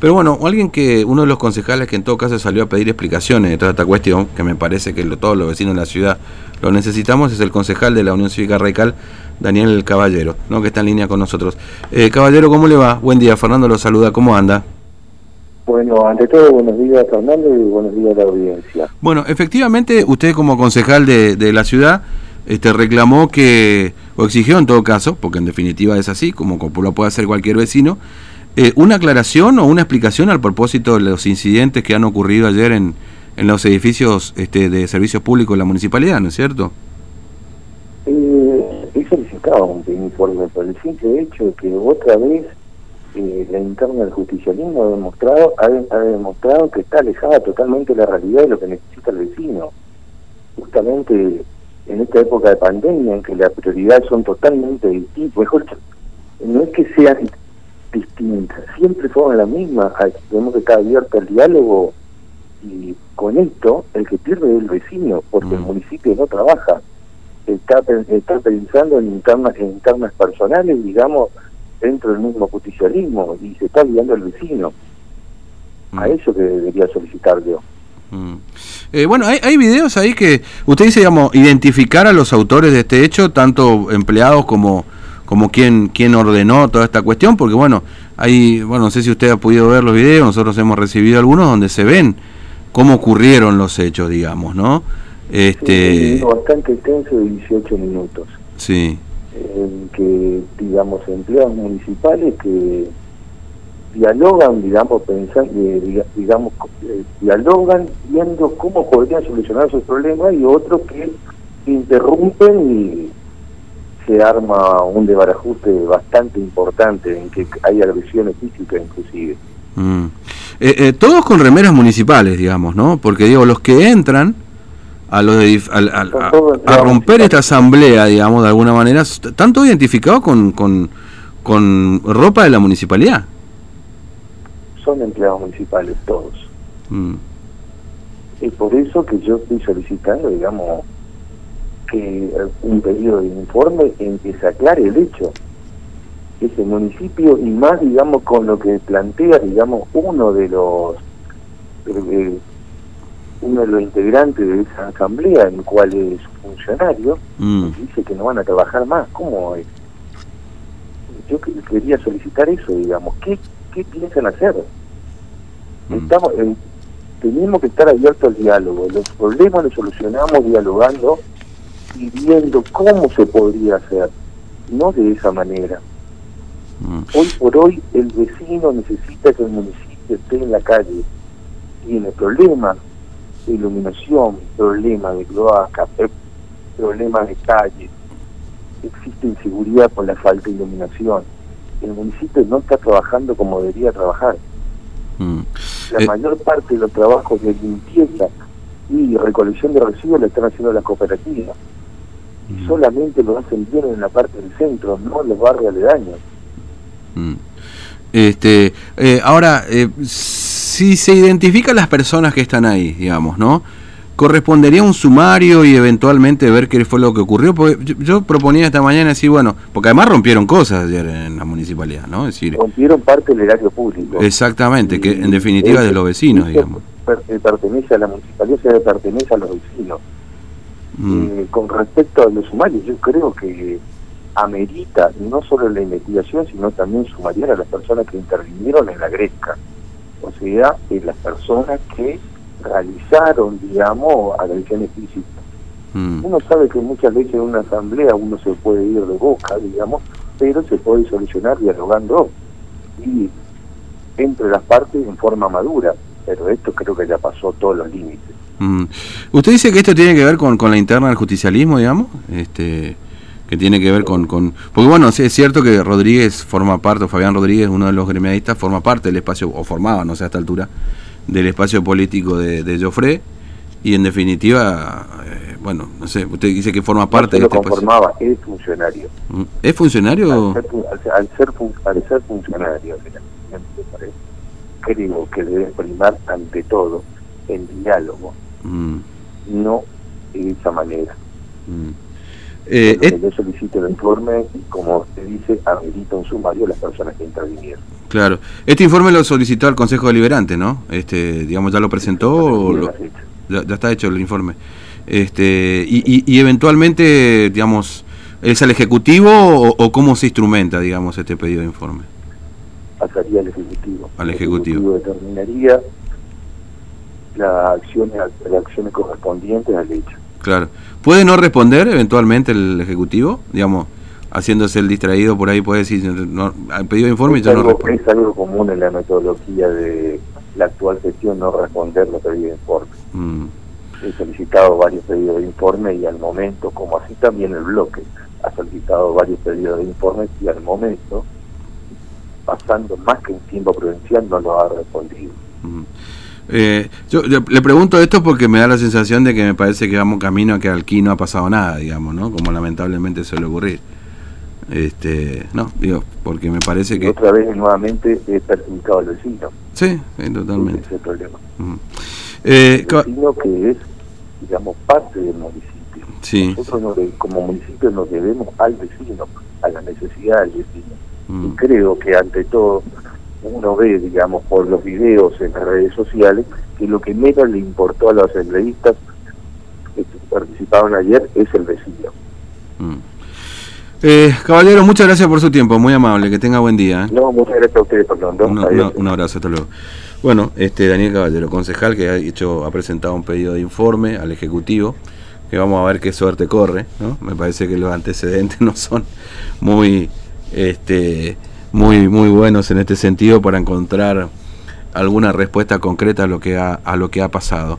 Pero bueno, alguien que, uno de los concejales que en todo caso salió a pedir explicaciones de toda esta cuestión, que me parece que todos los vecinos de la ciudad lo necesitamos, es el concejal de la Unión Cívica Radical, Daniel Caballero, ¿no? que está en línea con nosotros. Eh, Caballero, ¿cómo le va? Buen día, Fernando lo saluda, ¿cómo anda? Bueno, ante todo, buenos días Fernando y buenos días a la audiencia. Bueno, efectivamente, usted como concejal de, de la ciudad este, reclamó que, o exigió en todo caso, porque en definitiva es así, como lo puede hacer cualquier vecino, eh, una aclaración o una explicación al propósito de los incidentes que han ocurrido ayer en, en los edificios este, de servicios públicos de la municipalidad, ¿no es cierto? Eh, he solicitado un informe por el simple hecho de que otra vez eh, la interna del justicialismo ha demostrado, ha, demostrado que está alejada totalmente de la realidad de lo que necesita el vecino. Justamente en esta época de pandemia, en que las prioridades son totalmente distintas, mejor no es que sean distintas, siempre fueron las mismas, tenemos que estar abierto al diálogo y con esto el que pierde es el vecino, porque el mm. municipio no trabaja, está, está pensando en internas, en internas personales, digamos, dentro del mismo justicialismo y se está olvidando el vecino. A mm. eso que debería solicitar yo. Mm. Eh, bueno, hay, hay videos ahí que usted dice, digamos, identificar a los autores de este hecho, tanto empleados como como quien, quien ordenó toda esta cuestión, porque bueno, hay, bueno, no sé si usted ha podido ver los videos, nosotros hemos recibido algunos donde se ven cómo ocurrieron los hechos, digamos, ¿no? Este... Sí, bastante extenso de 18 minutos. Sí. En que, digamos, empleados municipales que dialogan, digamos, pensando, eh, digamos, eh, dialogan viendo cómo podrían solucionar sus problemas y otros que interrumpen y se arma un desbarajuste bastante importante en que hay agresiones físicas inclusive. Mm. Eh, todos con remeras municipales, digamos, ¿no? Porque digo, los que entran a, los a, romper esta asamblea, digamos, de alguna manera, ¿están todos identificados con, con, con ropa de la municipalidad? son empleados municipales todos. Mm. Es por eso que yo estoy solicitando, digamos, que un pedido de informe en que se aclare el hecho. Ese municipio, y más, digamos, con lo que plantea, digamos, uno de los eh, uno de los integrantes de esa asamblea, en el cual es funcionario, mm. dice que no van a trabajar más. ¿Cómo es? Yo quería solicitar eso, digamos. ¿Qué, qué piensan hacer? Mm. Estamos, tenemos que estar abiertos al diálogo. Los problemas los solucionamos dialogando y viendo cómo se podría hacer, no de esa manera. Mm. Hoy por hoy el vecino necesita que el municipio esté en la calle. Tiene problemas de iluminación, problemas de cloaca, problemas de calle. Existe inseguridad por la falta de iluminación. El municipio no está trabajando como debería trabajar. Mm. La eh, mayor parte de los trabajos de limpieza y recolección de residuos lo están haciendo las cooperativas. Y mm. solamente lo hacen bien en la parte del centro, no en los barrios aledaños. Mm. Este, eh, ahora, eh, si se identifican las personas que están ahí, digamos, ¿no? correspondería un sumario y eventualmente ver qué fue lo que ocurrió. Porque yo, proponía esta mañana decir, bueno, porque además rompieron cosas ayer en la municipalidad, ¿no? Es decir, rompieron parte del erario público. Exactamente, que en definitiva es de los vecinos, digamos. pertenece a la municipalidad, se pertenece a los vecinos. Mm. Eh, con respecto a los sumarios, yo creo que amerita no solo la investigación, sino también sumariar a las personas que intervinieron en la Gresca. O sea, las personas que realizaron, digamos, agresiones físicas. Mm. Uno sabe que muchas veces en una asamblea uno se puede ir de boca, digamos, pero se puede solucionar dialogando y entre las partes en forma madura. Pero esto creo que ya pasó todos los límites. Mm. ¿Usted dice que esto tiene que ver con, con la interna del justicialismo, digamos? Este, que tiene que ver con, con... Porque bueno, es cierto que Rodríguez forma parte, o Fabián Rodríguez, uno de los gremiadistas, forma parte del espacio, o formaba, no sé, a esta altura, del espacio político de, de Joffre y en definitiva, eh, bueno, no sé, usted dice que forma parte de este conformaba, es funcionario. ¿Es funcionario? Al ser, al ser, al ser funcionario, creo que debe primar ante todo el diálogo, mm. no de esa manera. Mm. Eh, yo solicito el informe y como usted dice, amerita un sumario a las personas que intervinieron. Claro. Este informe lo solicitó al Consejo Deliberante, ¿no? Este, digamos, ¿ya lo presentó o ya, está hecho el informe? Este, y, y, eventualmente, digamos, ¿es al Ejecutivo o, cómo se instrumenta, digamos, este pedido de informe? Pasaría al Ejecutivo. Al Ejecutivo. determinaría las acciones, las acciones correspondientes al hecho. Claro. ¿Puede no responder eventualmente el Ejecutivo? Digamos, haciéndose el distraído por ahí, puede decir, no, pedido de informe y ya no responde. Es algo común en la metodología de la actual gestión no responder los pedidos de informe. Mm. He solicitado varios pedidos de informe y al momento, como así también el bloque, ha solicitado varios pedidos de informe y al momento, pasando más que un tiempo prudencial, no lo ha respondido. Eh, yo, le pregunto esto porque me da la sensación de que me parece que vamos camino a que aquí no ha pasado nada, digamos, ¿no? Como lamentablemente suele ocurrir. Este, no, digo, porque me parece que... otra vez nuevamente he perjudicado al vecino. Sí, totalmente. Ese es el problema. Eh, el vecino que es, digamos, parte del municipio. Sí. Nosotros como municipio nos debemos al vecino, a la necesidad del vecino. Y creo que ante todo uno ve, digamos, por los videos en las redes sociales, que lo que menos le importó a los asambleístas que participaron ayer es el vecino. Mm. Eh, caballero, muchas gracias por su tiempo, muy amable, que tenga buen día. ¿eh? No, muchas gracias a ustedes, Fernando. un abrazo, hasta luego. Bueno, este Daniel Caballero, concejal que ha hecho, ha presentado un pedido de informe al Ejecutivo, que vamos a ver qué suerte corre, ¿no? Me parece que los antecedentes no son muy este muy, muy buenos en este sentido para encontrar alguna respuesta concreta a lo que ha, a lo que ha pasado.